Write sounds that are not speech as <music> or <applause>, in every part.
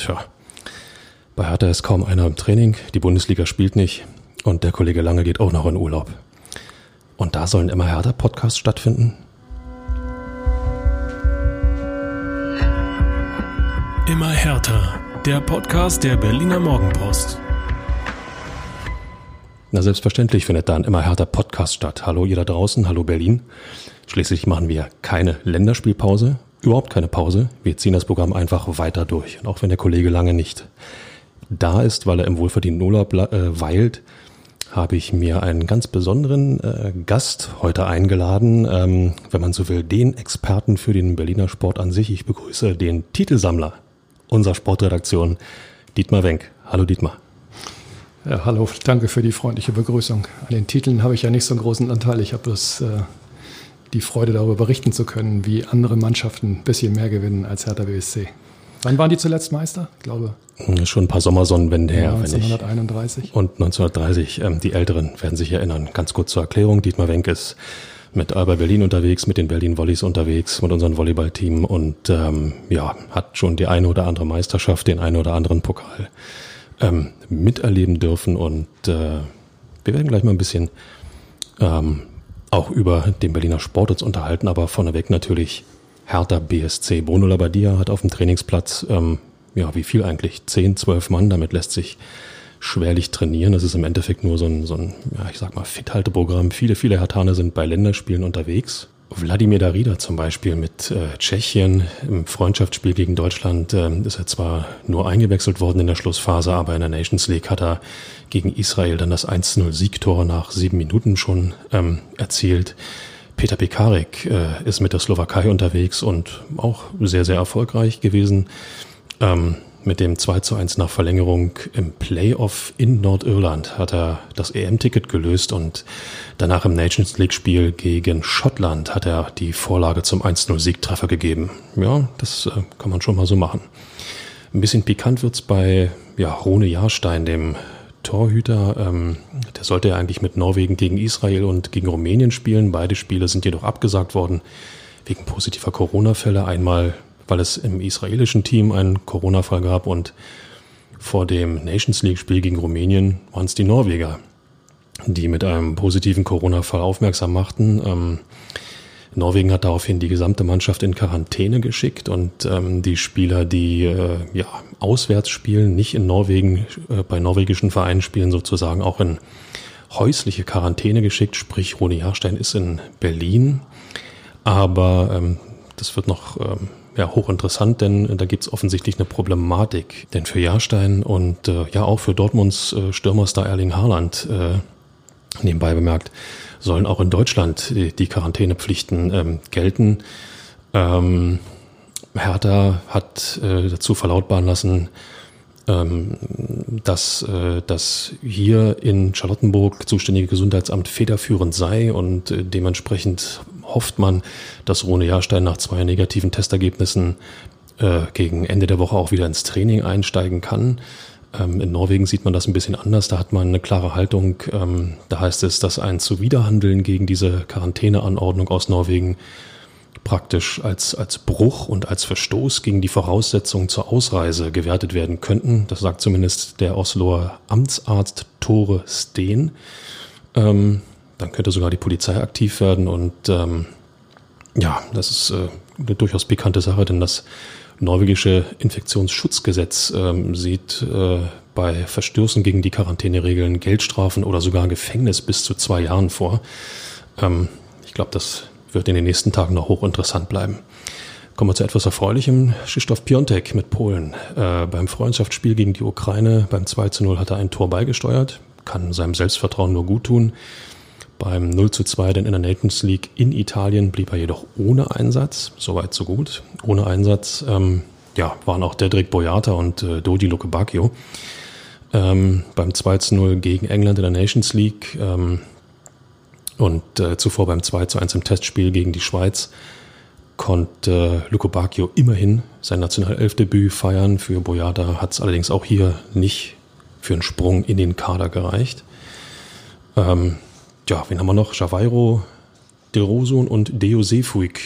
Tja, bei Hertha ist kaum einer im Training, die Bundesliga spielt nicht und der Kollege Lange geht auch noch in Urlaub. Und da sollen immer Hertha-Podcasts stattfinden? Immer härter. Der Podcast der Berliner Morgenpost. Na, selbstverständlich findet da ein immer härter Podcast statt. Hallo ihr da draußen, hallo Berlin. Schließlich machen wir keine Länderspielpause, überhaupt keine Pause. Wir ziehen das Programm einfach weiter durch. Und auch wenn der Kollege lange nicht da ist, weil er im wohlverdienten Urlaub äh, weilt, habe ich mir einen ganz besonderen äh, Gast heute eingeladen, ähm, wenn man so will, den Experten für den Berliner Sport an sich. Ich begrüße den Titelsammler unserer Sportredaktion, Dietmar Wenk. Hallo Dietmar. Ja, hallo, danke für die freundliche Begrüßung. An den Titeln habe ich ja nicht so einen großen Anteil. Ich habe das, äh, die Freude darüber berichten zu können, wie andere Mannschaften ein bisschen mehr gewinnen als Hertha BSC. Wann waren die zuletzt Meister? Ich glaube. Schon ein paar Sommersonnenwende her. 1931. und 1930. Ähm, die Älteren werden sich erinnern. Ganz kurz zur Erklärung. Dietmar Wenk ist mit Alba Berlin unterwegs, mit den Berlin Volleys unterwegs, mit unserem Volleyballteam und ähm, ja, hat schon die eine oder andere Meisterschaft, den einen oder anderen Pokal ähm, miterleben dürfen und äh, wir werden gleich mal ein bisschen ähm, auch über den Berliner Sport uns unterhalten, aber vorneweg natürlich Hertha BSC. Bruno Labbadia hat auf dem Trainingsplatz, ähm, ja, wie viel eigentlich? Zehn, zwölf Mann, damit lässt sich schwerlich trainieren. Das ist im Endeffekt nur so ein, so ein ja, ich sag mal, Fithalteprogramm. Viele, viele Hertaner sind bei Länderspielen unterwegs. Wladimir Darida zum Beispiel mit äh, Tschechien im Freundschaftsspiel gegen Deutschland äh, ist er zwar nur eingewechselt worden in der Schlussphase, aber in der Nations League hat er gegen Israel dann das 1-0-Siegtor nach sieben Minuten schon ähm, erzielt. Peter Pekarik äh, ist mit der Slowakei unterwegs und auch sehr, sehr erfolgreich gewesen. Ähm, mit dem 2 zu 1 nach Verlängerung im Playoff in Nordirland hat er das EM-Ticket gelöst und danach im Nations League-Spiel gegen Schottland hat er die Vorlage zum 1-0-Siegtreffer gegeben. Ja, das äh, kann man schon mal so machen. Ein bisschen pikant wird's bei ja, Rune Jahrstein, dem Torhüter. Ähm, der sollte ja eigentlich mit Norwegen gegen Israel und gegen Rumänien spielen. Beide Spiele sind jedoch abgesagt worden wegen positiver Corona-Fälle. Einmal weil es im israelischen Team einen Corona-Fall gab und vor dem Nations League-Spiel gegen Rumänien waren es die Norweger, die mit einem positiven Corona-Fall aufmerksam machten. Ähm, Norwegen hat daraufhin die gesamte Mannschaft in Quarantäne geschickt und ähm, die Spieler, die äh, ja, auswärts spielen, nicht in Norwegen, äh, bei norwegischen Vereinen spielen, sozusagen auch in häusliche Quarantäne geschickt. Sprich, Roni Jahrstein ist in Berlin, aber ähm, das wird noch ähm, ja, hochinteressant, denn da gibt es offensichtlich eine Problematik. Denn für Jahrstein und äh, ja auch für Dortmunds äh, Stürmerstar Erling Haaland, äh, nebenbei bemerkt, sollen auch in Deutschland die, die Quarantänepflichten ähm, gelten. Ähm, Hertha hat äh, dazu verlautbaren lassen, ähm, dass äh, das hier in Charlottenburg zuständige Gesundheitsamt federführend sei und äh, dementsprechend hofft man, dass Rune Jahrstein nach zwei negativen Testergebnissen äh, gegen Ende der Woche auch wieder ins Training einsteigen kann. Ähm, in Norwegen sieht man das ein bisschen anders. Da hat man eine klare Haltung. Ähm, da heißt es, dass ein Zuwiderhandeln gegen diese Quarantäneanordnung aus Norwegen praktisch als, als Bruch und als Verstoß gegen die Voraussetzungen zur Ausreise gewertet werden könnten. Das sagt zumindest der Osloer Amtsarzt Tore Steen. Ähm, dann könnte sogar die Polizei aktiv werden und ähm, ja, das ist äh, eine durchaus bekannte Sache, denn das norwegische Infektionsschutzgesetz ähm, sieht äh, bei Verstößen gegen die Quarantäneregeln Geldstrafen oder sogar Gefängnis bis zu zwei Jahren vor. Ähm, ich glaube, das wird in den nächsten Tagen noch hochinteressant bleiben. Kommen wir zu etwas Erfreulichem. Krzysztof Piontek mit Polen. Äh, beim Freundschaftsspiel gegen die Ukraine beim 2 zu 0 hat er ein Tor beigesteuert, kann seinem Selbstvertrauen nur gut tun. Beim 0 zu 2 denn in der Nations League in Italien blieb er jedoch ohne Einsatz. Soweit so gut. Ohne Einsatz ähm, ja, waren auch Dedrick Boyata und äh, Dodi Lukebakio. Ähm, beim 2 zu 0 gegen England in der Nations League ähm, und äh, zuvor beim 2 zu 1 im Testspiel gegen die Schweiz konnte äh, Lukebakio immerhin sein Nationalelfdebüt feiern. Für Boyata hat es allerdings auch hier nicht für einen Sprung in den Kader gereicht. Ähm, ja, wen haben wir noch? Javairo, De Rosun und Deo Sefuig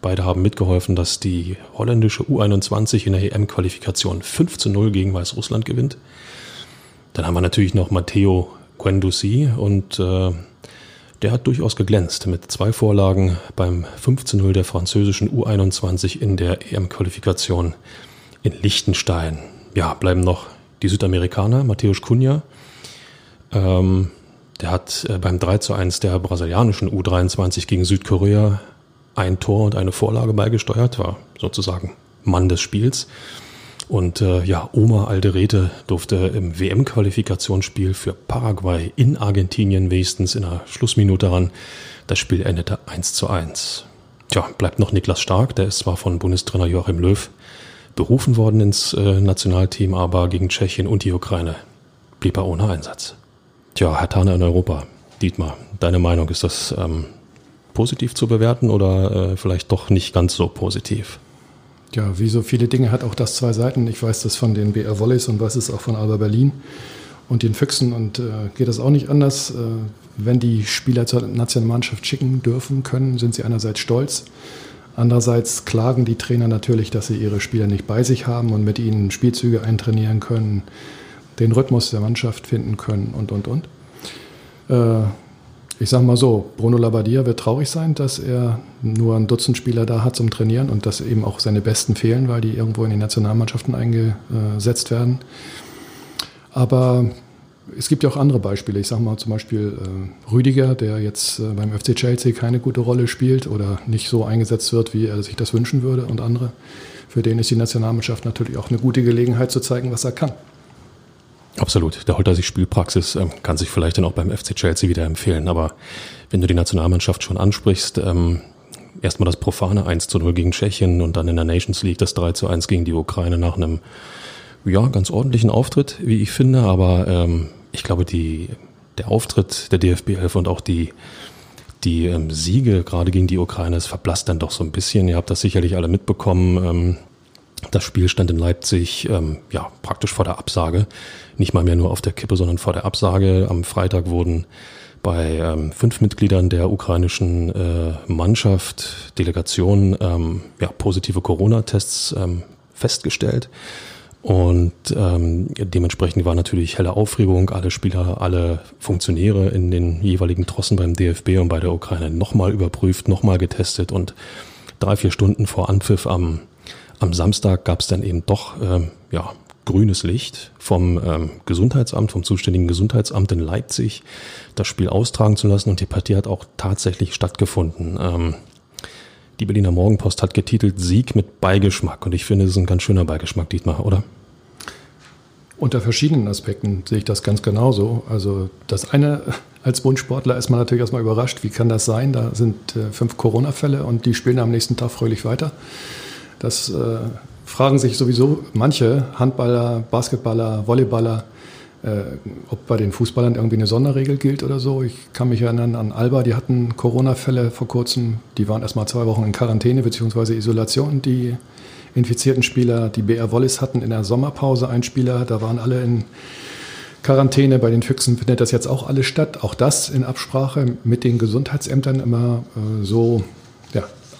Beide haben mitgeholfen, dass die holländische U21 in der EM-Qualifikation 5 zu 0 gegen Weißrussland gewinnt. Dann haben wir natürlich noch Matteo Guendouzi und äh, der hat durchaus geglänzt mit zwei Vorlagen beim 5 zu 0 der französischen U21 in der EM-Qualifikation in Liechtenstein. Ja, bleiben noch die Südamerikaner, Matthäus Cunha. Ähm, der hat äh, beim 3 zu 1 der brasilianischen U23 gegen Südkorea ein Tor und eine Vorlage beigesteuert, war sozusagen Mann des Spiels. Und äh, ja, Oma Alderete durfte im WM-Qualifikationsspiel für Paraguay in Argentinien wenigstens in der Schlussminute ran. Das Spiel endete 1 zu 1. Tja, bleibt noch Niklas Stark, der ist zwar von Bundestrainer Joachim Löw berufen worden ins äh, Nationalteam, aber gegen Tschechien und die Ukraine blieb er ohne Einsatz. Tja, Herr Tane in Europa, Dietmar, deine Meinung, ist das ähm, positiv zu bewerten oder äh, vielleicht doch nicht ganz so positiv? Ja, wie so viele Dinge hat auch das zwei Seiten. Ich weiß das von den BR Volleys und weiß es auch von Alba Berlin und den Füchsen und äh, geht das auch nicht anders. Äh, wenn die Spieler zur Nationalmannschaft schicken dürfen können, sind sie einerseits stolz. Andererseits klagen die Trainer natürlich, dass sie ihre Spieler nicht bei sich haben und mit ihnen Spielzüge eintrainieren können, den Rhythmus der Mannschaft finden können und, und, und. Äh, ich sage mal so, Bruno Labbadia wird traurig sein, dass er nur ein Dutzend Spieler da hat zum Trainieren und dass eben auch seine Besten fehlen, weil die irgendwo in die Nationalmannschaften eingesetzt werden. Aber es gibt ja auch andere Beispiele. Ich sage mal zum Beispiel äh, Rüdiger, der jetzt äh, beim FC Chelsea keine gute Rolle spielt oder nicht so eingesetzt wird, wie er sich das wünschen würde und andere. Für den ist die Nationalmannschaft natürlich auch eine gute Gelegenheit zu zeigen, was er kann. Absolut. Der holt er sich Spielpraxis, ähm, kann sich vielleicht dann auch beim FC Chelsea wieder empfehlen. Aber wenn du die Nationalmannschaft schon ansprichst, ähm, erstmal das profane 1 zu 0 gegen Tschechien und dann in der Nations League das 3 zu 1 gegen die Ukraine nach einem ja, ganz ordentlichen Auftritt, wie ich finde. Aber ähm, ich glaube, die, der Auftritt der DFB 11 und auch die, die ähm, Siege gerade gegen die Ukraine, es verblasst dann doch so ein bisschen. Ihr habt das sicherlich alle mitbekommen. Ähm, das Spiel stand in Leipzig ähm, ja praktisch vor der Absage, nicht mal mehr nur auf der Kippe, sondern vor der Absage. Am Freitag wurden bei ähm, fünf Mitgliedern der ukrainischen äh, Mannschaft, Delegation, ähm, ja, positive Corona-Tests ähm, festgestellt. Und ähm, dementsprechend war natürlich helle Aufregung. Alle Spieler, alle Funktionäre in den jeweiligen Trossen beim DFB und bei der Ukraine nochmal überprüft, nochmal getestet. Und drei, vier Stunden vor Anpfiff am am Samstag gab es dann eben doch ähm, ja, grünes Licht vom ähm, Gesundheitsamt, vom zuständigen Gesundheitsamt in Leipzig, das Spiel austragen zu lassen und die Partie hat auch tatsächlich stattgefunden. Ähm, die Berliner Morgenpost hat getitelt Sieg mit Beigeschmack und ich finde, es ist ein ganz schöner Beigeschmack, Dietmar, oder? Unter verschiedenen Aspekten sehe ich das ganz genauso. Also das eine, als Wunschsportler ist man natürlich erstmal überrascht, wie kann das sein? Da sind äh, fünf Corona-Fälle und die spielen am nächsten Tag fröhlich weiter. Das äh, fragen sich sowieso manche Handballer, Basketballer, Volleyballer, äh, ob bei den Fußballern irgendwie eine Sonderregel gilt oder so. Ich kann mich erinnern an Alba, die hatten Corona-Fälle vor kurzem. Die waren erst mal zwei Wochen in Quarantäne bzw. Isolation. Die infizierten Spieler, die BR Wollis hatten in der Sommerpause einen Spieler, da waren alle in Quarantäne. Bei den Füchsen findet das jetzt auch alles statt. Auch das in Absprache mit den Gesundheitsämtern immer äh, so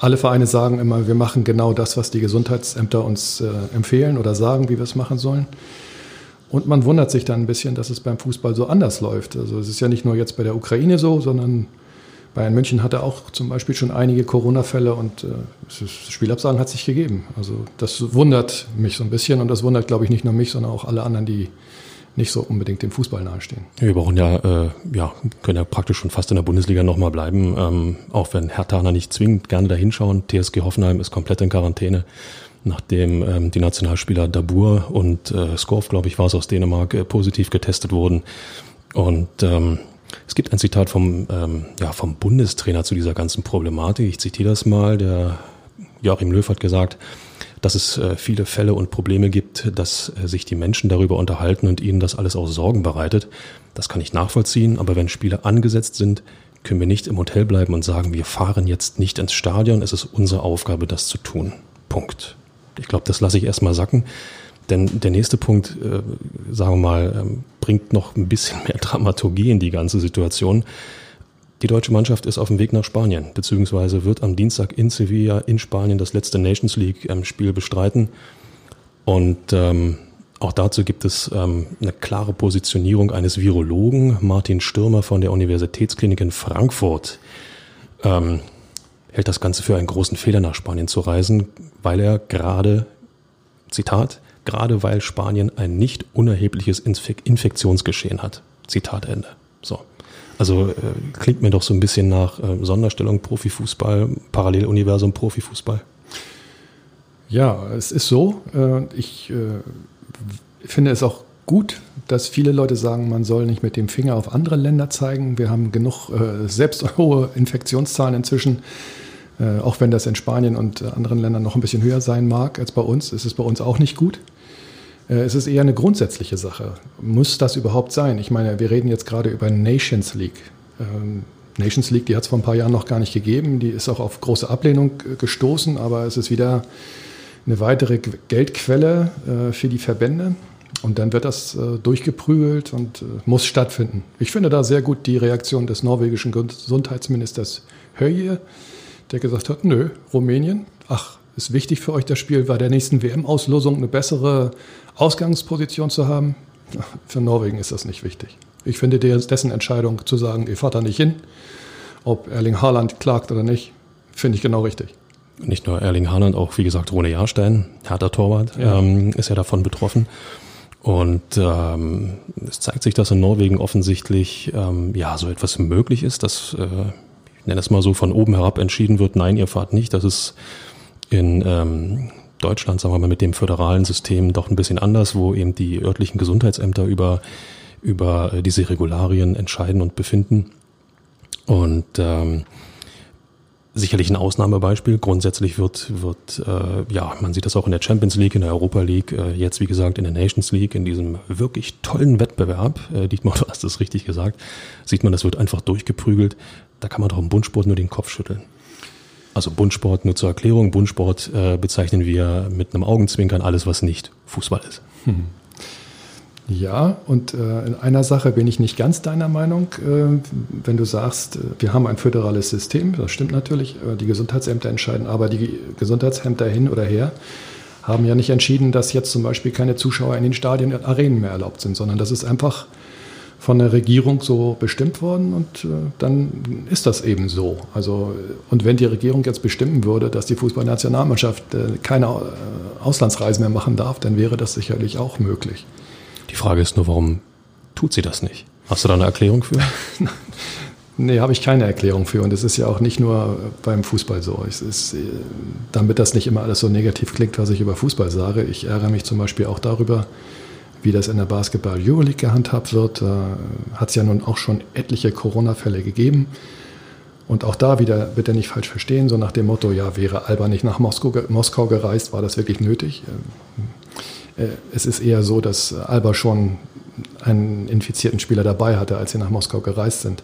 alle Vereine sagen immer, wir machen genau das, was die Gesundheitsämter uns äh, empfehlen oder sagen, wie wir es machen sollen. Und man wundert sich dann ein bisschen, dass es beim Fußball so anders läuft. Also es ist ja nicht nur jetzt bei der Ukraine so, sondern Bayern München hatte auch zum Beispiel schon einige Corona-Fälle und äh, Spielabsagen hat sich gegeben. Also das wundert mich so ein bisschen und das wundert, glaube ich, nicht nur mich, sondern auch alle anderen, die nicht so unbedingt dem Fußball nahestehen. Wir brauchen ja, äh, ja, können ja praktisch schon fast in der Bundesliga nochmal bleiben, ähm, auch wenn Herr Tahner nicht zwingend gerne da hinschauen. TSG Hoffenheim ist komplett in Quarantäne, nachdem ähm, die Nationalspieler Dabur und äh, Skorf, glaube ich, war es aus Dänemark, äh, positiv getestet wurden. Und ähm, es gibt ein Zitat vom, ähm, ja, vom Bundestrainer zu dieser ganzen Problematik. Ich zitiere das mal. Der Joachim Löw hat gesagt, dass es äh, viele Fälle und Probleme gibt, dass äh, sich die Menschen darüber unterhalten und ihnen das alles auch Sorgen bereitet. Das kann ich nachvollziehen, aber wenn Spiele angesetzt sind, können wir nicht im Hotel bleiben und sagen, wir fahren jetzt nicht ins Stadion, es ist unsere Aufgabe, das zu tun. Punkt. Ich glaube, das lasse ich erstmal sacken. Denn der nächste Punkt, äh, sagen wir mal, ähm, bringt noch ein bisschen <laughs> mehr Dramaturgie in die ganze Situation. Die deutsche Mannschaft ist auf dem Weg nach Spanien, beziehungsweise wird am Dienstag in Sevilla in Spanien das letzte Nations League-Spiel ähm, bestreiten. Und ähm, auch dazu gibt es ähm, eine klare Positionierung eines Virologen, Martin Stürmer von der Universitätsklinik in Frankfurt. Ähm, hält das Ganze für einen großen Fehler, nach Spanien zu reisen, weil er gerade, Zitat, gerade weil Spanien ein nicht unerhebliches Infektionsgeschehen hat. Zitat Ende. So. Also äh, klingt mir doch so ein bisschen nach äh, Sonderstellung Profifußball, Paralleluniversum Profifußball. Ja, es ist so. Äh, ich äh, finde es auch gut, dass viele Leute sagen, man soll nicht mit dem Finger auf andere Länder zeigen. Wir haben genug äh, selbst <laughs> hohe Infektionszahlen inzwischen. Äh, auch wenn das in Spanien und anderen Ländern noch ein bisschen höher sein mag als bei uns, ist es bei uns auch nicht gut. Äh, es ist eher eine grundsätzliche Sache. Muss das überhaupt sein? Ich meine, wir reden jetzt gerade über Nations League. Ähm, Nations League, die hat es vor ein paar Jahren noch gar nicht gegeben. Die ist auch auf große Ablehnung äh, gestoßen, aber es ist wieder eine weitere Geldquelle äh, für die Verbände. Und dann wird das durchgeprügelt und muss stattfinden. Ich finde da sehr gut die Reaktion des norwegischen Gesundheitsministers Höje, der gesagt hat, nö, Rumänien, ach, ist wichtig für euch das Spiel bei der nächsten WM-Auslosung eine bessere Ausgangsposition zu haben. <laughs> Für Norwegen ist das nicht wichtig. Ich finde dessen Entscheidung zu sagen, ihr fahrt da nicht hin, ob Erling Haaland klagt oder nicht, finde ich genau richtig. Nicht nur Erling Haaland, auch wie gesagt Rune Jahrstein, harter Torwart, ja. Ähm, ist ja davon betroffen. Und ähm, es zeigt sich, dass in Norwegen offensichtlich ähm, ja so etwas möglich ist, dass äh, ich nenne es mal so von oben herab entschieden wird, nein, ihr fahrt nicht. Das ist in ähm, Deutschland, sagen wir mal, mit dem föderalen System doch ein bisschen anders, wo eben die örtlichen Gesundheitsämter über, über äh, diese Regularien entscheiden und befinden. Und ähm, sicherlich ein Ausnahmebeispiel. Grundsätzlich wird, wird äh, ja, man sieht das auch in der Champions League, in der Europa League, äh, jetzt wie gesagt in der Nations League, in diesem wirklich tollen Wettbewerb, äh, Dietmar, <laughs> du hast es richtig gesagt, sieht man, das wird einfach durchgeprügelt. Da kann man doch im Bundsport nur den Kopf schütteln. Also Bundsport, nur zur Erklärung, Bundsport äh, bezeichnen wir mit einem Augenzwinkern alles, was nicht Fußball ist. Hm. Ja, und äh, in einer Sache bin ich nicht ganz deiner Meinung. Äh, wenn du sagst, äh, wir haben ein föderales System, das stimmt natürlich, äh, die Gesundheitsämter entscheiden, aber die Gesundheitsämter hin oder her haben ja nicht entschieden, dass jetzt zum Beispiel keine Zuschauer in den Stadien und Arenen mehr erlaubt sind, sondern das ist einfach von der Regierung so bestimmt worden und äh, dann ist das eben so. Also, und wenn die Regierung jetzt bestimmen würde, dass die Fußballnationalmannschaft äh, keine äh, Auslandsreisen mehr machen darf, dann wäre das sicherlich auch möglich. Die Frage ist nur, warum tut sie das nicht? Hast du da eine Erklärung für? <laughs> nee, habe ich keine Erklärung für. Und es ist ja auch nicht nur beim Fußball so. Ist, damit das nicht immer alles so negativ klingt, was ich über Fußball sage. Ich ärgere mich zum Beispiel auch darüber, wie das in der Basketball Euroleague gehandhabt wird. Da hat es ja nun auch schon etliche Corona-Fälle gegeben. Und auch da wieder, bitte nicht falsch verstehen, so nach dem Motto, ja, wäre Alba nicht nach Moskau, Moskau gereist, war das wirklich nötig? Ähm, äh, es ist eher so, dass Alba schon einen infizierten Spieler dabei hatte, als sie nach Moskau gereist sind.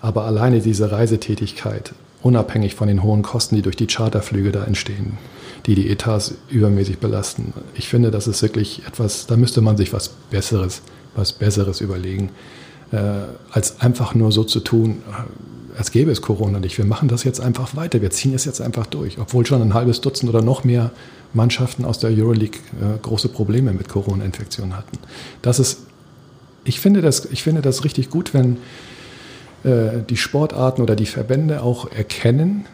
Aber alleine diese Reisetätigkeit, unabhängig von den hohen Kosten, die durch die Charterflüge da entstehen, die die Etats übermäßig belasten. Ich finde, das ist wirklich etwas, da müsste man sich was Besseres, was Besseres überlegen, äh, als einfach nur so zu tun, äh, als gäbe es Corona nicht. Wir machen das jetzt einfach weiter, wir ziehen es jetzt einfach durch, obwohl schon ein halbes Dutzend oder noch mehr Mannschaften aus der Euroleague äh, große Probleme mit Corona-Infektionen hatten. Das ist, ich finde das, ich finde das richtig gut, wenn die Sportarten oder die Verbände auch erkennen,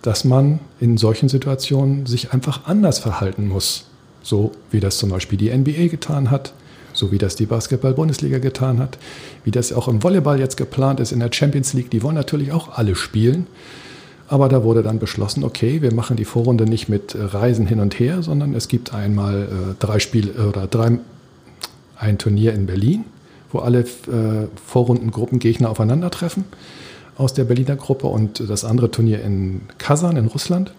dass man in solchen Situationen sich einfach anders verhalten muss. So wie das zum Beispiel die NBA getan hat, so wie das die Basketball-Bundesliga getan hat, wie das auch im Volleyball jetzt geplant ist in der Champions League. Die wollen natürlich auch alle spielen. Aber da wurde dann beschlossen, okay, wir machen die Vorrunde nicht mit Reisen hin und her, sondern es gibt einmal äh, drei Spiele oder drei, ein Turnier in Berlin, wo alle äh, Vorrundengruppengegner aufeinandertreffen aus der Berliner Gruppe und das andere Turnier in Kasan in Russland.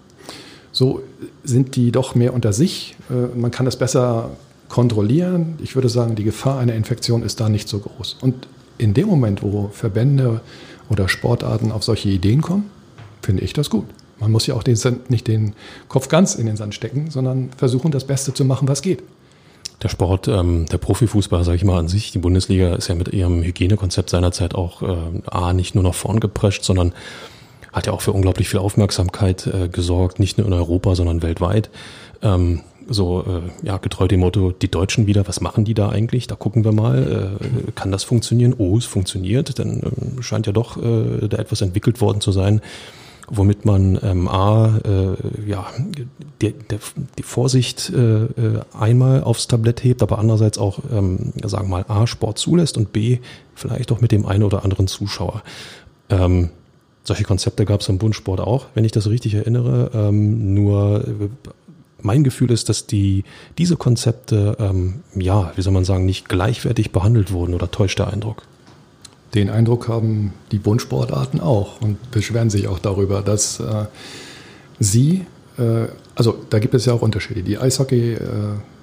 So sind die doch mehr unter sich. Äh, man kann das besser kontrollieren. Ich würde sagen, die Gefahr einer Infektion ist da nicht so groß. Und in dem Moment, wo Verbände oder Sportarten auf solche Ideen kommen, finde ich das gut. Man muss ja auch den, nicht den Kopf ganz in den Sand stecken, sondern versuchen, das Beste zu machen, was geht. Der Sport, ähm, der Profifußball, sage ich mal an sich, die Bundesliga ist ja mit ihrem Hygienekonzept seinerzeit auch äh, A, nicht nur nach vorn geprescht, sondern hat ja auch für unglaublich viel Aufmerksamkeit äh, gesorgt, nicht nur in Europa, sondern weltweit. Ähm, so äh, ja getreu dem Motto, die Deutschen wieder, was machen die da eigentlich? Da gucken wir mal, äh, kann das funktionieren? Oh, es funktioniert, dann äh, scheint ja doch äh, da etwas entwickelt worden zu sein, womit man ähm, A, äh, ja, die, die, die Vorsicht äh, äh, einmal aufs Tablett hebt, aber andererseits auch, ähm, sagen wir mal, A, Sport zulässt und B, vielleicht auch mit dem einen oder anderen Zuschauer. Ähm, solche Konzepte gab es im Bundsport auch, wenn ich das richtig erinnere. Ähm, nur mein Gefühl ist, dass die, diese Konzepte, ähm, ja, wie soll man sagen, nicht gleichwertig behandelt wurden oder täuscht der Eindruck? Den Eindruck haben die Bundsportarten auch und beschweren sich auch darüber, dass äh, sie, äh, also da gibt es ja auch Unterschiede. Die Eishockey, äh,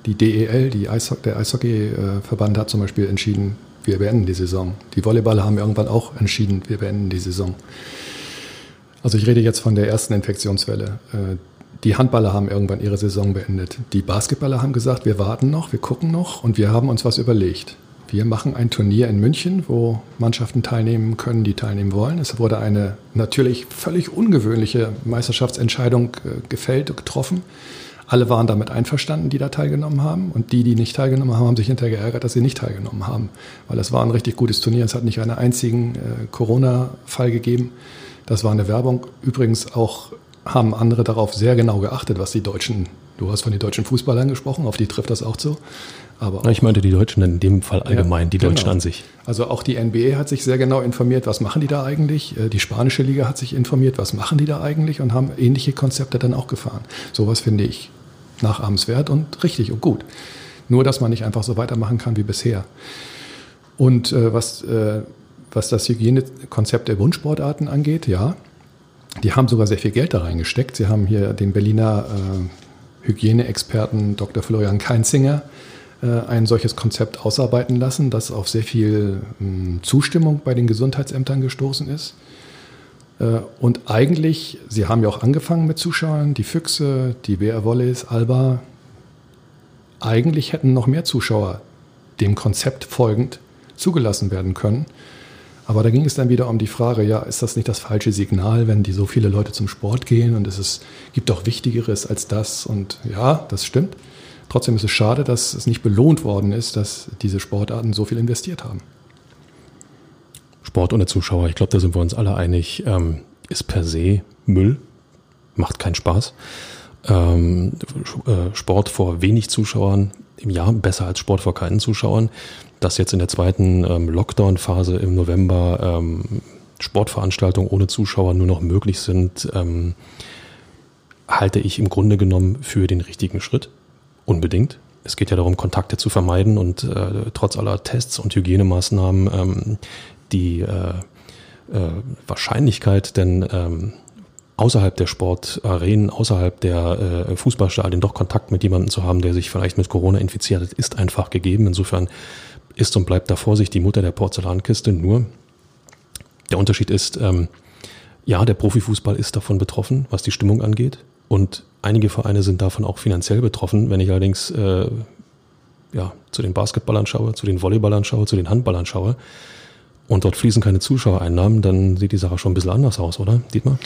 die DEL, die Eisho der Eishockeyverband hat zum Beispiel entschieden, wir beenden die Saison. Die Volleyballer haben irgendwann auch entschieden, wir beenden die Saison. Also ich rede jetzt von der ersten Infektionswelle. Äh, die Handballer haben irgendwann ihre Saison beendet. Die Basketballer haben gesagt, wir warten noch, wir gucken noch und wir haben uns was überlegt. Wir machen ein Turnier in München, wo Mannschaften teilnehmen können, die teilnehmen wollen. Es wurde eine natürlich völlig ungewöhnliche Meisterschaftsentscheidung äh, gefällt, getroffen. Alle waren damit einverstanden, die da teilgenommen haben. Und die, die nicht teilgenommen haben, haben sich hinterher geärgert, dass sie nicht teilgenommen haben. Weil es war ein richtig gutes Turnier. Es hat nicht einen einzigen äh, Corona-Fall gegeben. Das war eine Werbung. Übrigens auch haben andere darauf sehr genau geachtet, was die Deutschen, du hast von den deutschen Fußballern gesprochen, auf die trifft das auch zu. Aber ich meinte die Deutschen in dem Fall allgemein, ja, die Deutschen genau. an sich. Also auch die NBA hat sich sehr genau informiert, was machen die da eigentlich. Äh, die spanische Liga hat sich informiert, was machen die da eigentlich und haben ähnliche Konzepte dann auch gefahren. Sowas finde ich nachahmenswert und richtig und gut. Nur, dass man nicht einfach so weitermachen kann wie bisher. Und äh, was, äh, was das Hygienekonzept der Wunschsportarten angeht, ja, die haben sogar sehr viel Geld da reingesteckt. Sie haben hier den Berliner äh, Hygieneexperten Dr. Florian Keinzinger ein solches Konzept ausarbeiten lassen, das auf sehr viel äh, Zustimmung bei den Gesundheitsämtern gestoßen ist. Äh, und eigentlich, Sie haben ja auch angefangen mit Zuschauern, die Füchse, die Volleys, Alba, eigentlich hätten noch mehr Zuschauer dem Konzept folgend zugelassen werden können. Aber da ging es dann wieder um die Frage, ja, ist das nicht das falsche Signal, wenn die so viele Leute zum Sport gehen und es ist, gibt auch Wichtigeres als das und ja, das stimmt. Trotzdem ist es schade, dass es nicht belohnt worden ist, dass diese Sportarten so viel investiert haben. Sport ohne Zuschauer, ich glaube, da sind wir uns alle einig, ähm, ist per se Müll, macht keinen Spaß. Ähm, äh, Sport vor wenig Zuschauern im Jahr besser als Sport vor keinen Zuschauern dass jetzt in der zweiten ähm, Lockdown-Phase im November ähm, Sportveranstaltungen ohne Zuschauer nur noch möglich sind, ähm, halte ich im Grunde genommen für den richtigen Schritt. Unbedingt. Es geht ja darum, Kontakte zu vermeiden und äh, trotz aller Tests und Hygienemaßnahmen ähm, die äh, äh, Wahrscheinlichkeit, denn ähm, außerhalb der Sportarenen, außerhalb der äh, Fußballstadien doch Kontakt mit jemandem zu haben, der sich vielleicht mit Corona infiziert hat, ist einfach gegeben. Insofern ist und bleibt da Vorsicht die Mutter der Porzellankiste. Nur der Unterschied ist, ähm, ja, der Profifußball ist davon betroffen, was die Stimmung angeht. Und einige Vereine sind davon auch finanziell betroffen. Wenn ich allerdings äh, ja, zu den Basketballern schaue, zu den Volleyballern schaue, zu den Handballern schaue und dort fließen keine Zuschauereinnahmen, dann sieht die Sache schon ein bisschen anders aus, oder, Dietmar?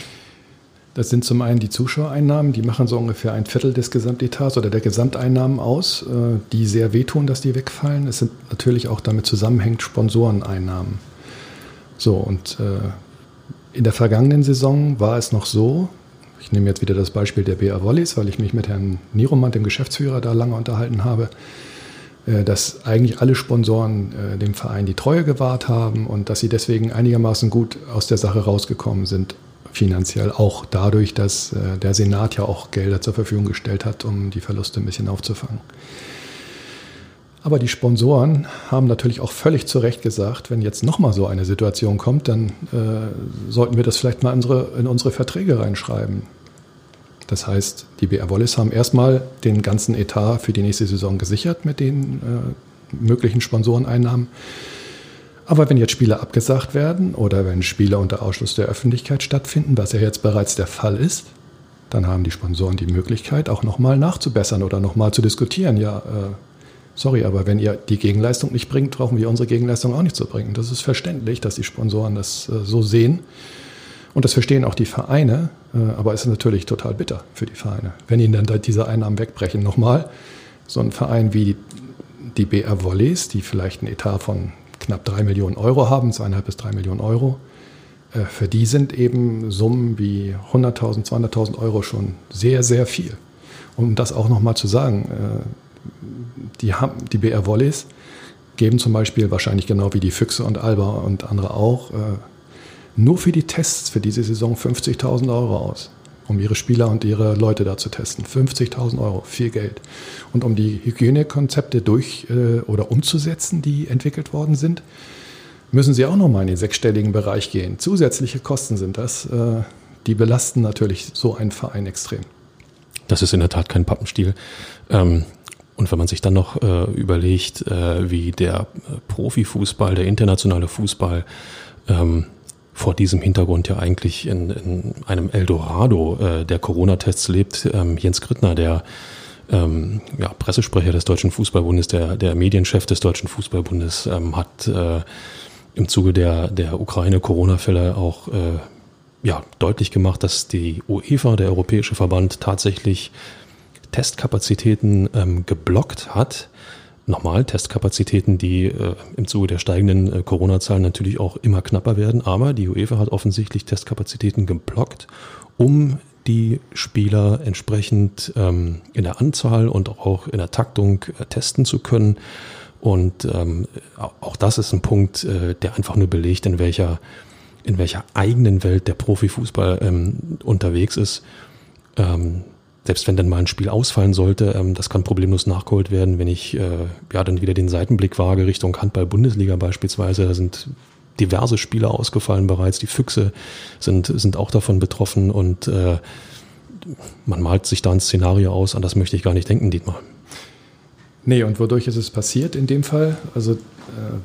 Das sind zum einen die Zuschauereinnahmen, die machen so ungefähr ein Viertel des Gesamtetats oder der Gesamteinnahmen aus, äh, die sehr wehtun, dass die wegfallen. Es sind natürlich auch damit zusammenhängt Sponsoreneinnahmen. So, und äh, in der vergangenen Saison war es noch so, ich nehme jetzt wieder das Beispiel der BA Wollis, weil ich mich mit Herrn Niroman, dem Geschäftsführer, da lange unterhalten habe, äh, dass eigentlich alle Sponsoren dem Verein die Treue gewahrt haben und dass sie deswegen einigermaßen gut aus der Sache rausgekommen sind finanziell auch dadurch, dass äh, der Senat ja auch Gelder zur Verfügung gestellt hat, um die Verluste ein bisschen aufzufangen. Aber die Sponsoren haben natürlich auch völlig zu Recht gesagt, wenn jetzt nochmal so eine Situation kommt, dann äh, sollten wir das vielleicht mal in unsere, in unsere Verträge reinschreiben. Das heißt, die BR Wallis haben erstmal den ganzen Etat für die nächste Saison gesichert mit den äh, möglichen Sponsoreneinnahmen. Aber wenn jetzt Spiele abgesagt werden oder wenn Spiele unter Ausschluss der Öffentlichkeit stattfinden, was ja jetzt bereits der Fall ist, dann haben die Sponsoren die Möglichkeit, auch nochmal nachzubessern oder nochmal zu diskutieren. Ja, äh, sorry, aber wenn ihr die Gegenleistung nicht bringt, brauchen wir unsere Gegenleistung auch nicht zu bringen. Das ist verständlich, dass die Sponsoren das äh, so sehen. Und das verstehen auch die Vereine, äh, aber es ist natürlich total bitter für die Vereine. Wenn ihnen dann diese Einnahmen wegbrechen, nochmal, so ein Verein wie die BR Volleys, die vielleicht einen Etat von knapp drei Millionen Euro haben, zweieinhalb bis drei Millionen Euro, äh, für die sind eben Summen wie 100.000, 200.000 Euro schon sehr, sehr viel. Um das auch nochmal zu sagen, äh, die, die BR Volleys geben zum Beispiel wahrscheinlich genau wie die Füchse und Alba und andere auch nur für die Tests für diese Saison 50.000 Euro aus, um ihre Spieler und ihre Leute da zu testen. 50.000 Euro, viel Geld. Und um die Hygienekonzepte durch äh, oder umzusetzen, die entwickelt worden sind, müssen sie auch nochmal in den sechsstelligen Bereich gehen. Zusätzliche Kosten sind das, äh, die belasten natürlich so einen Verein extrem. Das ist in der Tat kein Pappenstiel. Ähm und wenn man sich dann noch äh, überlegt, äh, wie der äh, Profifußball, der internationale Fußball ähm, vor diesem Hintergrund ja eigentlich in, in einem Eldorado äh, der Corona-Tests lebt. Ähm, Jens Grittner, der ähm, ja, Pressesprecher des Deutschen Fußballbundes, der, der Medienchef des Deutschen Fußballbundes, ähm, hat äh, im Zuge der, der Ukraine-Corona-Fälle auch äh, ja, deutlich gemacht, dass die UEFA, der Europäische Verband, tatsächlich Testkapazitäten ähm, geblockt hat, nochmal Testkapazitäten, die äh, im Zuge der steigenden äh, Corona-Zahlen natürlich auch immer knapper werden. Aber die UEFA hat offensichtlich Testkapazitäten geblockt, um die Spieler entsprechend ähm, in der Anzahl und auch in der Taktung äh, testen zu können. Und ähm, auch das ist ein Punkt, äh, der einfach nur belegt, in welcher, in welcher eigenen Welt der Profifußball ähm, unterwegs ist. Ähm, selbst wenn dann mal ein Spiel ausfallen sollte, ähm, das kann problemlos nachgeholt werden, wenn ich äh, ja dann wieder den Seitenblick wage Richtung Handball-Bundesliga beispielsweise. Da sind diverse Spieler ausgefallen bereits. Die Füchse sind, sind auch davon betroffen und äh, man malt sich da ein Szenario aus, an das möchte ich gar nicht denken, Dietmar. Nee, und wodurch ist es passiert in dem Fall? Also äh,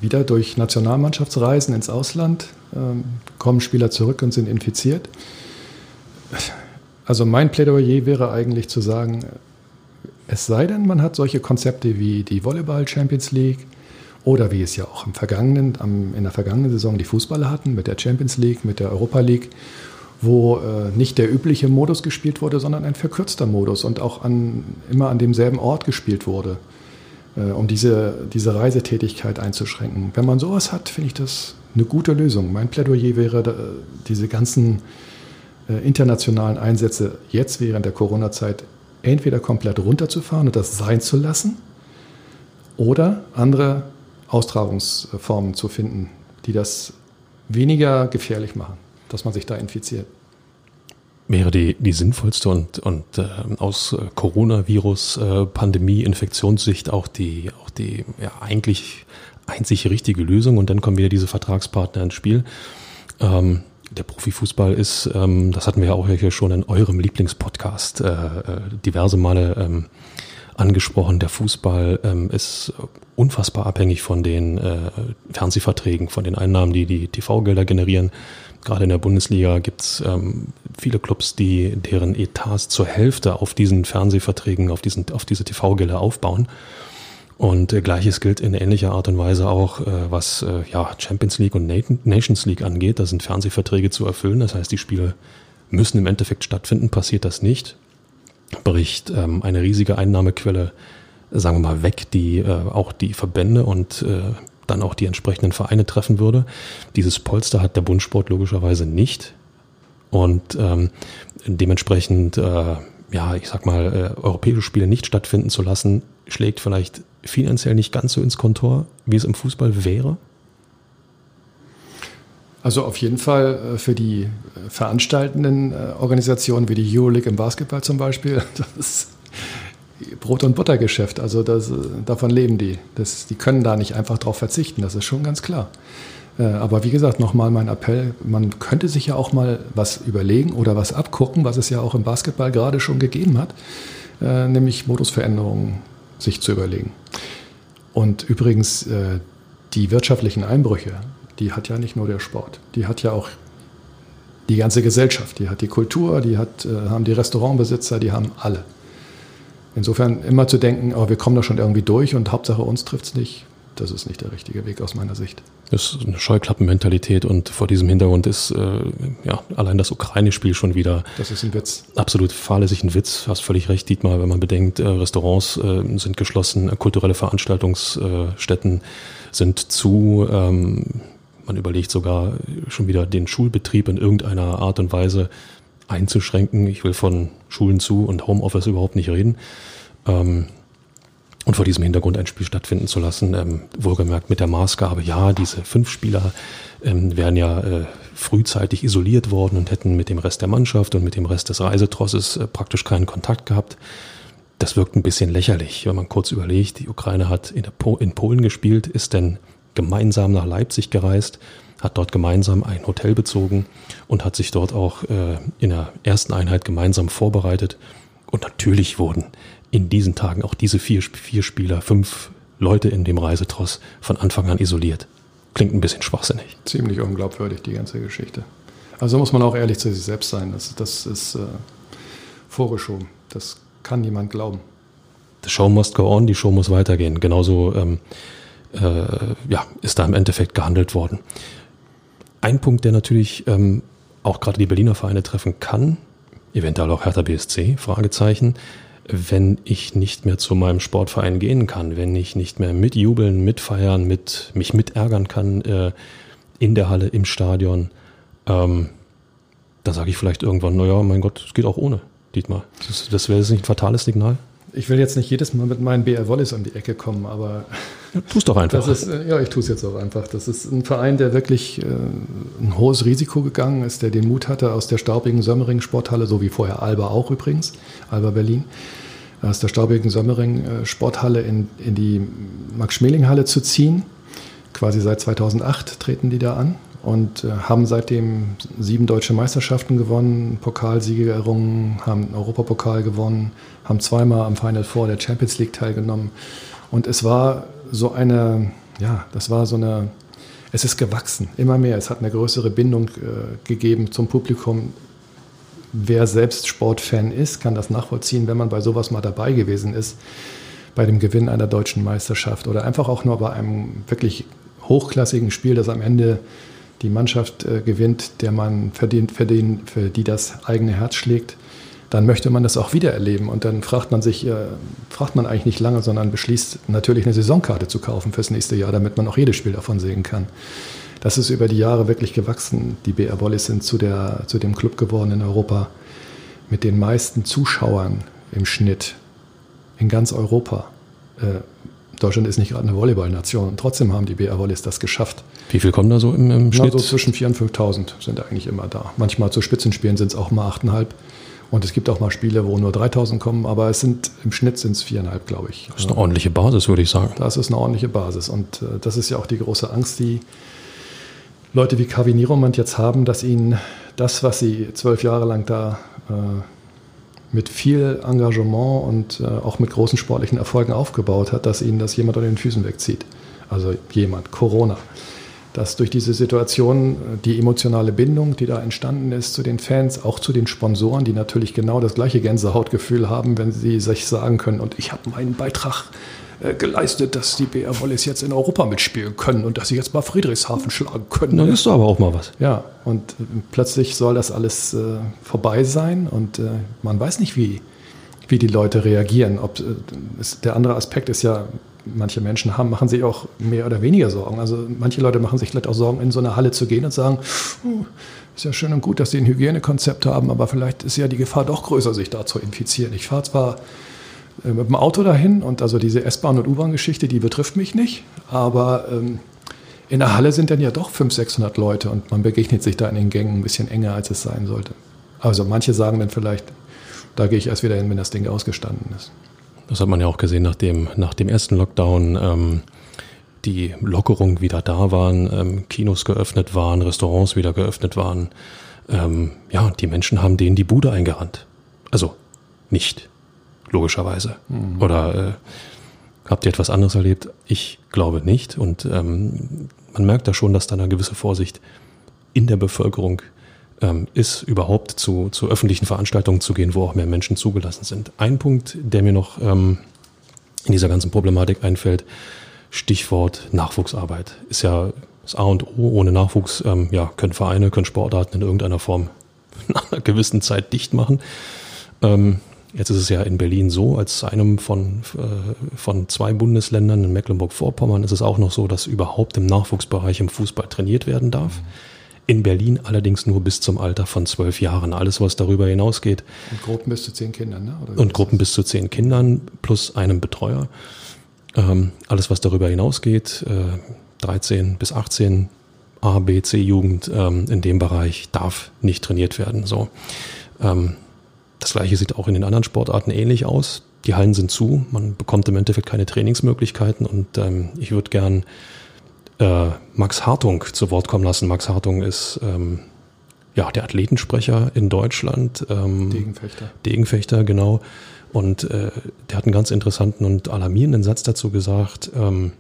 wieder durch Nationalmannschaftsreisen ins Ausland ähm, kommen Spieler zurück und sind infiziert. Also mein Plädoyer wäre eigentlich zu sagen, es sei denn, man hat solche Konzepte wie die Volleyball Champions League oder wie es ja auch im vergangenen, am, in der vergangenen Saison die Fußballer hatten mit der Champions League, mit der Europa League, wo äh, nicht der übliche Modus gespielt wurde, sondern ein verkürzter Modus und auch an, immer an demselben Ort gespielt wurde, äh, um diese, diese Reisetätigkeit einzuschränken. Wenn man sowas hat, finde ich das eine gute Lösung. Mein Plädoyer wäre, äh, diese ganzen internationalen Einsätze jetzt während der Corona-Zeit entweder komplett runterzufahren und das sein zu lassen oder andere Austragungsformen zu finden, die das weniger gefährlich machen, dass man sich da infiziert. Wäre die, die sinnvollste und, und äh, aus Coronavirus-Pandemie, äh, auch die, auch die ja, eigentlich einzig richtige Lösung und dann kommen wieder diese Vertragspartner ins Spiel. Ähm, der Profifußball ist, ähm, das hatten wir ja auch hier schon in eurem Lieblingspodcast äh, äh, diverse Male ähm, angesprochen. Der Fußball ähm, ist unfassbar abhängig von den äh, Fernsehverträgen, von den Einnahmen, die die TV-Gelder generieren. Gerade in der Bundesliga gibt's ähm, viele Clubs, die deren Etats zur Hälfte auf diesen Fernsehverträgen, auf, diesen, auf diese TV-Gelder aufbauen. Und äh, gleiches gilt in ähnlicher Art und Weise auch, äh, was äh, ja, Champions League und Nations League angeht. Da sind Fernsehverträge zu erfüllen. Das heißt, die Spiele müssen im Endeffekt stattfinden. Passiert das nicht, bricht ähm, eine riesige Einnahmequelle, sagen wir mal, weg, die äh, auch die Verbände und äh, dann auch die entsprechenden Vereine treffen würde. Dieses Polster hat der Bundsport logischerweise nicht. Und ähm, dementsprechend, äh, ja, ich sag mal, äh, europäische Spiele nicht stattfinden zu lassen, schlägt vielleicht finanziell nicht ganz so ins Kontor, wie es im Fußball wäre? Also auf jeden Fall äh, für die äh, veranstaltenden äh, Organisationen wie die Euroleague im Basketball zum Beispiel, <laughs> das ist Brot- und Buttergeschäft. Also das, davon leben die. Das, die können da nicht einfach drauf verzichten, das ist schon ganz klar. Aber wie gesagt, nochmal mein Appell, man könnte sich ja auch mal was überlegen oder was abgucken, was es ja auch im Basketball gerade schon gegeben hat, nämlich Modusveränderungen sich zu überlegen. Und übrigens, äh, die wirtschaftlichen Einbrüche, die hat ja nicht nur der Sport, die hat ja auch die ganze Gesellschaft, die hat die Kultur, die hat, äh, haben die Restaurantbesitzer, die haben alle. insofern immer zu denken, oh, wir kommen da schon irgendwie durch und Hauptsache uns trifft es nicht, das ist nicht der richtige Weg aus meiner Sicht. Das ist eine Scheuklappenmentalität und vor diesem Hintergrund ist äh, ja allein das Ukraine-Spiel schon wieder. Das ist ein Witz. Absolut fahrlässig ein Witz. Hast völlig recht, Dietmar, wenn man bedenkt, äh, Restaurants äh, sind geschlossen, äh, kulturelle Veranstaltungsstätten sind zu. Ähm, man überlegt sogar schon wieder den Schulbetrieb in irgendeiner Art und Weise einzuschränken. Ich will von Schulen zu und Homeoffice überhaupt nicht reden. Ähm, und vor diesem Hintergrund ein Spiel stattfinden zu lassen, ähm, wohlgemerkt mit der Maßgabe, ja, diese fünf Spieler ähm, wären ja äh, frühzeitig isoliert worden und hätten mit dem Rest der Mannschaft und mit dem Rest des Reisetrosses äh, praktisch keinen Kontakt gehabt. Das wirkt ein bisschen lächerlich, wenn man kurz überlegt, die Ukraine hat in, po in Polen gespielt, ist denn gemeinsam nach Leipzig gereist, hat dort gemeinsam ein Hotel bezogen und hat sich dort auch äh, in der ersten Einheit gemeinsam vorbereitet. Und natürlich wurden in diesen Tagen auch diese vier, vier Spieler, fünf Leute in dem Reisetross von Anfang an isoliert. Klingt ein bisschen schwachsinnig. Ziemlich unglaubwürdig, die ganze Geschichte. Also muss man auch ehrlich zu sich selbst sein. Das, das ist äh, vorgeschoben. Das kann niemand glauben. The show must go on, die Show muss weitergehen. Genauso ähm, äh, ja, ist da im Endeffekt gehandelt worden. Ein Punkt, der natürlich ähm, auch gerade die Berliner Vereine treffen kann, eventuell auch Hertha BSC, Fragezeichen, wenn ich nicht mehr zu meinem Sportverein gehen kann, wenn ich nicht mehr mitjubeln, mitfeiern, mit, mich mitärgern kann äh, in der Halle, im Stadion, ähm, dann sage ich vielleicht irgendwann, naja, mein Gott, es geht auch ohne, Dietmar. Das, das wäre jetzt nicht ein fatales Signal. Ich will jetzt nicht jedes Mal mit meinen BR Wallis um die Ecke kommen, aber. Ja, tu's doch einfach. Das ist, äh, ja, ich tue es jetzt auch einfach. Das ist ein Verein, der wirklich äh, ein hohes Risiko gegangen ist, der den Mut hatte, aus der staubigen Sömmering Sporthalle, so wie vorher Alba auch übrigens, Alba Berlin, aus der staubigen Sömmering äh, in, in die Max-Schmeling-Halle zu ziehen. Quasi seit 2008 treten die da an und äh, haben seitdem sieben deutsche Meisterschaften gewonnen, Pokalsiege errungen, haben einen Europapokal gewonnen, haben zweimal am Final Four der Champions League teilgenommen. Und es war so eine, ja, das war so eine, es ist gewachsen, immer mehr. Es hat eine größere Bindung äh, gegeben zum Publikum. Wer selbst Sportfan ist, kann das nachvollziehen, wenn man bei sowas mal dabei gewesen ist, bei dem Gewinn einer deutschen Meisterschaft oder einfach auch nur bei einem wirklich hochklassigen Spiel, das am Ende die Mannschaft äh, gewinnt, der man verdient, verdient, für die das eigene Herz schlägt, dann möchte man das auch wieder erleben. Und dann fragt man sich, äh, fragt man eigentlich nicht lange, sondern beschließt natürlich eine Saisonkarte zu kaufen fürs nächste Jahr, damit man auch jedes Spiel davon sehen kann. Das ist über die Jahre wirklich gewachsen. Die BR Wallis sind zu, der, zu dem Club geworden in Europa mit den meisten Zuschauern im Schnitt in ganz Europa. Äh, Deutschland ist nicht gerade eine Volleyballnation und trotzdem haben die BR Wallis das geschafft. Wie viel kommen da so im, im Schnitt? Na, so zwischen 4.000 und 5.000 sind eigentlich immer da. Manchmal zu Spitzenspielen sind es auch mal 8.500. Und es gibt auch mal Spiele, wo nur 3000 kommen, aber es sind im Schnitt sind es viereinhalb, glaube ich. Das ist eine ordentliche Basis, würde ich sagen. Das ist eine ordentliche Basis. Und äh, das ist ja auch die große Angst, die Leute wie Kavi Niromand jetzt haben, dass ihnen das, was sie zwölf Jahre lang da äh, mit viel Engagement und äh, auch mit großen sportlichen Erfolgen aufgebaut hat, dass ihnen das jemand an den Füßen wegzieht. Also jemand, Corona dass durch diese Situation äh, die emotionale Bindung, die da entstanden ist zu den Fans, auch zu den Sponsoren, die natürlich genau das gleiche Gänsehautgefühl haben, wenn sie sich sagen können, und ich habe meinen Beitrag äh, geleistet, dass die BR Wollis jetzt in Europa mitspielen können und dass sie jetzt mal Friedrichshafen schlagen können. Na, ist doch aber auch mal was. Ja, und äh, plötzlich soll das alles äh, vorbei sein und äh, man weiß nicht, wie, wie die Leute reagieren. Ob, ist, der andere Aspekt ist ja, manche Menschen haben, machen sich auch mehr oder weniger Sorgen. Also manche Leute machen sich vielleicht auch Sorgen, in so eine Halle zu gehen und sagen, oh, ist ja schön und gut, dass sie ein Hygienekonzept haben, aber vielleicht ist ja die Gefahr doch größer, sich da zu infizieren. Ich fahre zwar mit dem Auto dahin und also diese S-Bahn- und U-Bahn-Geschichte, die betrifft mich nicht, aber ähm, in der Halle sind dann ja doch 500, 600 Leute und man begegnet sich da in den Gängen ein bisschen enger, als es sein sollte. Also manche sagen dann vielleicht, da gehe ich erst wieder hin, wenn das Ding ausgestanden ist. Das hat man ja auch gesehen, nachdem nach dem ersten Lockdown ähm, die Lockerungen wieder da waren, ähm, Kinos geöffnet waren, Restaurants wieder geöffnet waren. Ähm, ja, die Menschen haben denen die Bude eingerannt. Also nicht, logischerweise. Mhm. Oder äh, habt ihr etwas anderes erlebt? Ich glaube nicht. Und ähm, man merkt da schon, dass da eine gewisse Vorsicht in der Bevölkerung ähm, ist, überhaupt zu, zu öffentlichen Veranstaltungen zu gehen, wo auch mehr Menschen zugelassen sind. Ein Punkt, der mir noch ähm, in dieser ganzen Problematik einfällt, Stichwort Nachwuchsarbeit. Ist ja das A und O. Ohne Nachwuchs ähm, ja, können Vereine, können Sportarten in irgendeiner Form <laughs> nach einer gewissen Zeit dicht machen. Ähm, jetzt ist es ja in Berlin so, als einem von, äh, von zwei Bundesländern in Mecklenburg-Vorpommern ist es auch noch so, dass überhaupt im Nachwuchsbereich im Fußball trainiert werden darf. Mhm. In Berlin allerdings nur bis zum Alter von zwölf Jahren. Alles, was darüber hinausgeht. Und Gruppen bis zu zehn Kindern, ne? und Gruppen bis zu zehn Kindern plus einem Betreuer. Ähm, alles, was darüber hinausgeht, äh, 13 bis 18 A, B, C Jugend ähm, in dem Bereich darf nicht trainiert werden. So. Ähm, das gleiche sieht auch in den anderen Sportarten ähnlich aus. Die Hallen sind zu, man bekommt im Endeffekt keine Trainingsmöglichkeiten und ähm, ich würde gern äh, Max Hartung zu Wort kommen lassen. Max Hartung ist ähm, ja der Athletensprecher in Deutschland. Ähm, Degenfechter. Degenfechter, genau. Und äh, der hat einen ganz interessanten und alarmierenden Satz dazu gesagt. Ähm,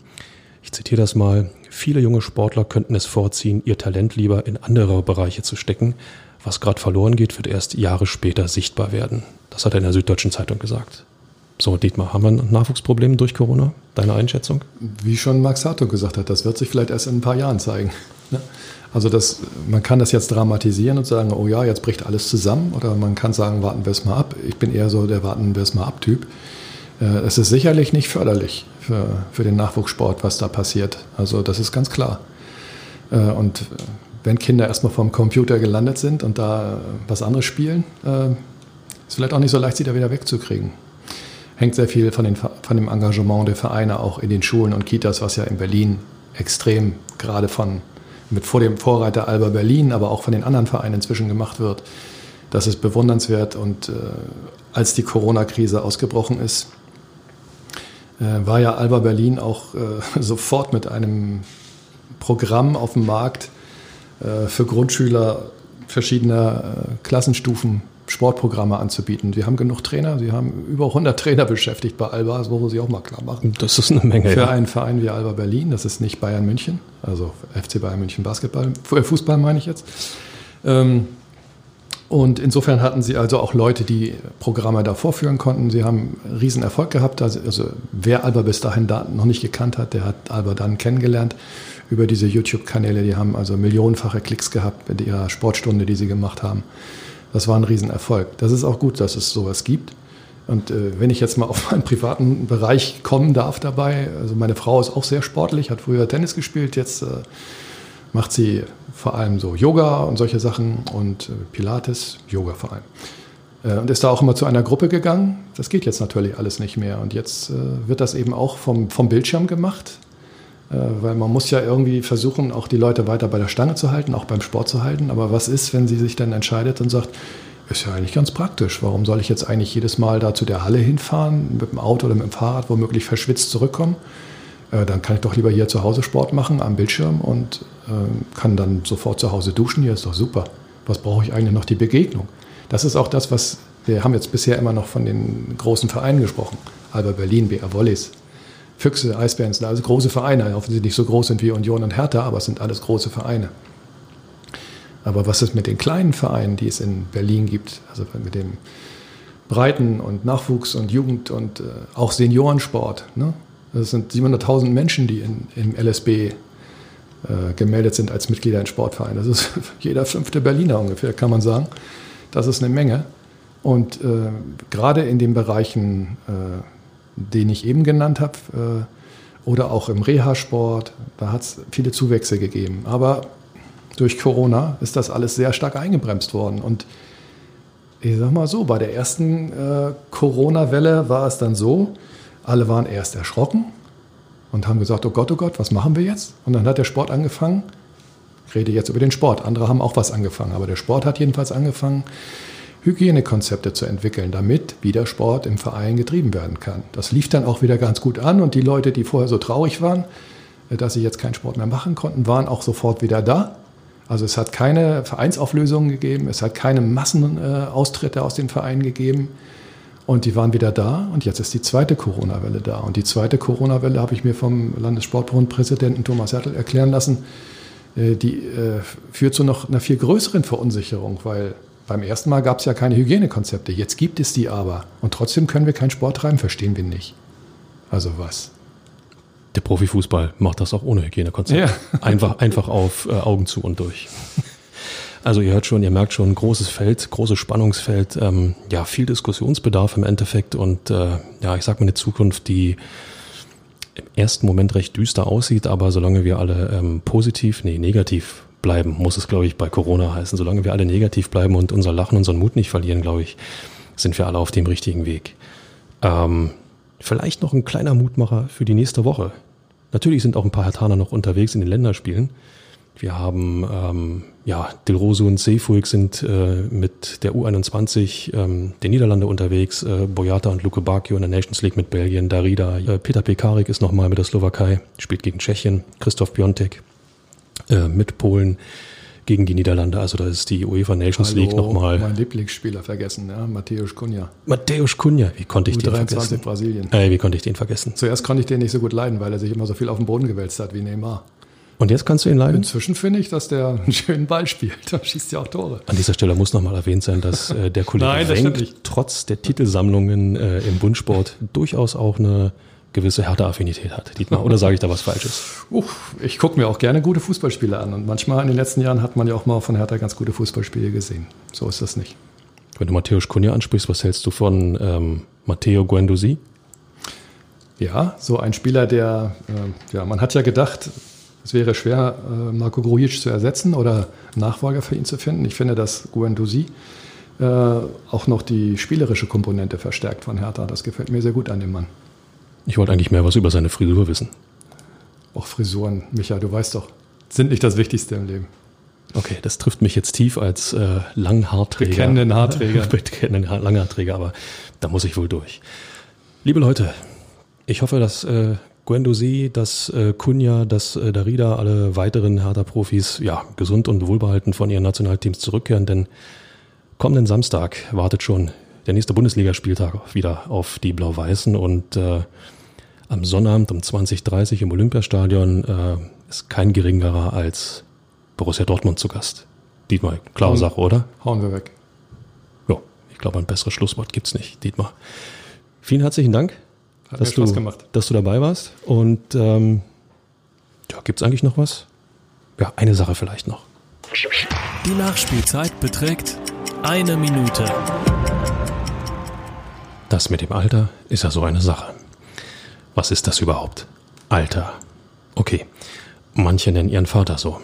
ich zitiere das mal, viele junge Sportler könnten es vorziehen, ihr Talent lieber in andere Bereiche zu stecken. Was gerade verloren geht, wird erst Jahre später sichtbar werden. Das hat er in der Süddeutschen Zeitung gesagt. So, Dietmar, haben wir ein Nachwuchsproblem durch Corona? Deine Einschätzung? Wie schon Max Hartung gesagt hat, das wird sich vielleicht erst in ein paar Jahren zeigen. Ne? Also das, man kann das jetzt dramatisieren und sagen, oh ja, jetzt bricht alles zusammen. Oder man kann sagen, warten wir es mal ab. Ich bin eher so der warten wir es mal ab Typ. Äh, es ist sicherlich nicht förderlich für, für den Nachwuchssport, was da passiert. Also das ist ganz klar. Äh, und wenn Kinder erstmal vom Computer gelandet sind und da was anderes spielen, äh, ist vielleicht auch nicht so leicht, sie da wieder wegzukriegen. Hängt sehr viel von, den, von dem Engagement der Vereine auch in den Schulen und Kitas, was ja in Berlin extrem gerade von mit vor dem Vorreiter Alba Berlin, aber auch von den anderen Vereinen inzwischen gemacht wird. Das ist bewundernswert und äh, als die Corona-Krise ausgebrochen ist, äh, war ja Alba Berlin auch äh, <laughs> sofort mit einem Programm auf dem Markt äh, für Grundschüler verschiedener Klassenstufen Sportprogramme anzubieten. Wir haben genug Trainer, sie haben über 100 Trainer beschäftigt bei Alba, das wollen sie auch mal klar machen. Das ist eine Menge. Für ja. einen Verein wie Alba Berlin, das ist nicht Bayern München, also FC Bayern München Basketball, Fußball meine ich jetzt. Ähm, und insofern hatten sie also auch Leute, die Programme da vorführen konnten. Sie haben riesen Erfolg gehabt. Also, also wer Alba bis dahin da noch nicht gekannt hat, der hat Alba dann kennengelernt über diese YouTube-Kanäle. Die haben also millionenfache Klicks gehabt mit ihrer Sportstunde, die sie gemacht haben. Das war ein Riesenerfolg. Das ist auch gut, dass es sowas gibt. Und äh, wenn ich jetzt mal auf <laughs> meinen privaten Bereich kommen darf dabei, also meine Frau ist auch sehr sportlich, hat früher Tennis gespielt, jetzt äh, macht sie vor allem so Yoga und solche Sachen und äh, Pilates, Yoga vor allem. Äh, und ist da auch immer zu einer Gruppe gegangen. Das geht jetzt natürlich alles nicht mehr. Und jetzt äh, wird das eben auch vom, vom Bildschirm gemacht, weil man muss ja irgendwie versuchen, auch die Leute weiter bei der Stange zu halten, auch beim Sport zu halten. Aber was ist, wenn sie sich dann entscheidet und sagt, ist ja eigentlich ganz praktisch. Warum soll ich jetzt eigentlich jedes Mal da zu der Halle hinfahren, mit dem Auto oder mit dem Fahrrad womöglich verschwitzt zurückkommen? dann kann ich doch lieber hier zu Hause Sport machen am Bildschirm und äh, kann dann sofort zu Hause duschen. Hier ist doch super. Was brauche ich eigentlich noch? Die Begegnung. Das ist auch das, was wir haben jetzt bisher immer noch von den großen Vereinen gesprochen. Alba Berlin, BR Wollis, Füchse, Eisbären, sind alles große Vereine. Offensichtlich nicht so groß sind wie Union und Hertha, aber es sind alles große Vereine. Aber was ist mit den kleinen Vereinen, die es in Berlin gibt? Also mit dem Breiten- und Nachwuchs- und Jugend- und äh, auch Seniorensport. Ne? Das sind 700.000 Menschen, die in, im LSB äh, gemeldet sind als Mitglieder in Sportvereinen. Das ist <laughs> jeder fünfte Berliner ungefähr, kann man sagen. Das ist eine Menge. Und äh, gerade in den Bereichen, äh, den ich eben genannt habe, äh, oder auch im Reha-Sport, da hat es viele Zuwächse gegeben. Aber durch Corona ist das alles sehr stark eingebremst worden. Und ich sag mal so, bei der ersten äh, Corona-Welle war es dann so, alle waren erst erschrocken, und haben gesagt, oh Gott, oh Gott, was machen wir jetzt? Und dann hat der Sport angefangen. Ich rede jetzt über den Sport. Andere haben auch was angefangen, aber der Sport hat jedenfalls angefangen, Hygienekonzepte zu entwickeln, damit wieder Sport im Verein getrieben werden kann. Das lief dann auch wieder ganz gut an und die Leute, die vorher so traurig waren, äh, dass sie jetzt keinen Sport mehr machen konnten, waren auch sofort wieder da. Also es hat keine Vereinsauflösungen gegeben, es hat keine Massenaustritte aus den Vereinen gegeben. Und die waren wieder da und jetzt ist die zweite Corona-Welle da. Und die zweite Corona-Welle habe ich mir vom Landessportbundpräsidenten Thomas Hertel erklären lassen, äh, die äh, führt zu noch einer viel größeren Verunsicherung, weil beim ersten Mal gab es ja keine Hygienekonzepte. Jetzt gibt es die aber. Und trotzdem können wir keinen Sport treiben, verstehen wir nicht. Also was? Der Profifußball macht das auch ohne Hygienekonzept. Ja. <laughs> Einfach, einfach auf äh, Augen zu und durch. Also ihr hört schon, ihr merkt schon, großes Feld, großes Spannungsfeld, ähm, ja, viel Diskussionsbedarf im Endeffekt und äh, ja, ich sag mal eine Zukunft, die im ersten Moment recht düster aussieht, aber solange wir alle ähm, positiv, nee, negativ bleiben, muss es, glaube ich, bei Corona heißen. Solange wir alle negativ bleiben und unser Lachen, unseren Mut nicht verlieren, glaube ich, sind wir alle auf dem richtigen Weg. Ähm, vielleicht noch ein kleiner Mutmacher für die nächste Woche. Natürlich sind auch ein paar Hertaner noch unterwegs in den Länderspielen. Wir haben, ähm, ja, Dilrosu und Seefuig sind äh, mit der U21 ähm, der Niederlande unterwegs, äh, Boyata und Luke Bakio in der Nations League mit Belgien, Darida, äh, Peter Pekarik ist nochmal mit der Slowakei, spielt gegen Tschechien, Christoph Piontek äh, mit Polen gegen die Niederlande. Also da ist die UEFA Nations Hallo, League nochmal. Mein Lieblingsspieler vergessen, ja, Mateusz Kunja. Mateusz Kunja, wie konnte ich U23 den vergessen? Brasilien. Äh, wie konnte ich den vergessen? Zuerst konnte ich den nicht so gut leiden, weil er sich immer so viel auf den Boden gewälzt hat wie Neymar. Und jetzt kannst du ihn leiden? Inzwischen finde ich, dass der <laughs> einen schönen Ball spielt. Da schießt ja auch Tore. An dieser Stelle muss nochmal erwähnt sein, dass äh, der <laughs> Kollege Nein, Wenk trotz der Titelsammlungen äh, im Bundsport durchaus auch eine gewisse Härteaffinität hat. Dietmar, oder sage ich da was Falsches? Uff, ich gucke mir auch gerne gute Fußballspiele an. Und manchmal in den letzten Jahren hat man ja auch mal von Hertha ganz gute Fußballspiele gesehen. So ist das nicht. Wenn du Matthäus Kunja ansprichst, was hältst du von ähm, Matteo Guendouzi? Ja, so ein Spieler, der, äh, ja, man hat ja gedacht, es wäre schwer, äh, Marco Grujic zu ersetzen oder Nachfolger für ihn zu finden. Ich finde, dass Guendouzi äh, auch noch die spielerische Komponente verstärkt von Hertha. Das gefällt mir sehr gut an dem Mann. Ich wollte eigentlich mehr was über seine Frisur wissen. Auch Frisuren, Micha, du weißt doch, sind nicht das Wichtigste im Leben. Okay, das trifft mich jetzt tief als äh, Langhaarträger. Bekennenden Haarträger. <laughs> Bekennenden Langhaarträger, aber da muss ich wohl durch. Liebe Leute, ich hoffe, dass äh, Guendouzi, dass äh, Kunja, dass äh, Darida, alle weiteren Hertha-Profis ja, gesund und wohlbehalten von ihren Nationalteams zurückkehren, denn kommenden Samstag wartet schon der nächste Bundesligaspieltag wieder auf die Blau-Weißen und äh, am Sonnabend um 20.30 Uhr im Olympiastadion äh, ist kein geringerer als Borussia Dortmund zu Gast. Dietmar, klare Sache, oder? Hauen wir weg. Ja, ich glaube, ein besseres Schlusswort gibt's nicht, Dietmar. Vielen herzlichen Dank, Hat dass, du, gemacht. dass du dabei warst. Und ähm, ja, gibt's eigentlich noch was? Ja, eine Sache vielleicht noch. Die Nachspielzeit beträgt eine Minute. Das mit dem Alter ist ja so eine Sache. Was ist das überhaupt? Alter. Okay. Manche nennen ihren Vater so,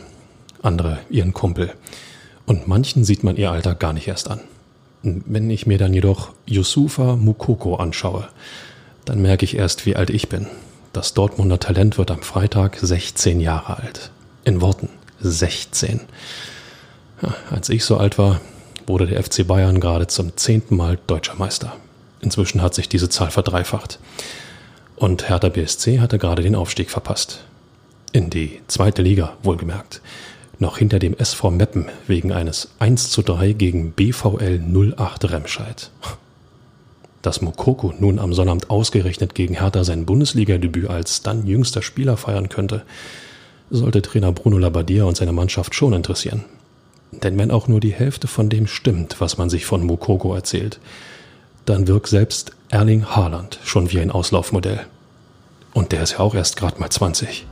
andere ihren Kumpel. Und manchen sieht man ihr Alter gar nicht erst an. Wenn ich mir dann jedoch Yusufa Mukoko anschaue, dann merke ich erst, wie alt ich bin. Das Dortmunder Talent wird am Freitag 16 Jahre alt. In Worten 16. Ja, als ich so alt war, wurde der FC Bayern gerade zum zehnten Mal deutscher Meister. Inzwischen hat sich diese Zahl verdreifacht. Und Hertha BSC hatte gerade den Aufstieg verpasst. In die zweite Liga, wohlgemerkt. Noch hinter dem SV Meppen wegen eines 1 zu 3 gegen BVL 08 Remscheid. Dass Mokoko nun am Sonnabend ausgerechnet gegen Hertha sein Bundesligadebüt als dann jüngster Spieler feiern könnte, sollte Trainer Bruno Labbadia und seine Mannschaft schon interessieren. Denn wenn auch nur die Hälfte von dem stimmt, was man sich von Mokoko erzählt, dann wirkt selbst Erling Haaland schon wie ein Auslaufmodell. Und der ist ja auch erst gerade mal 20.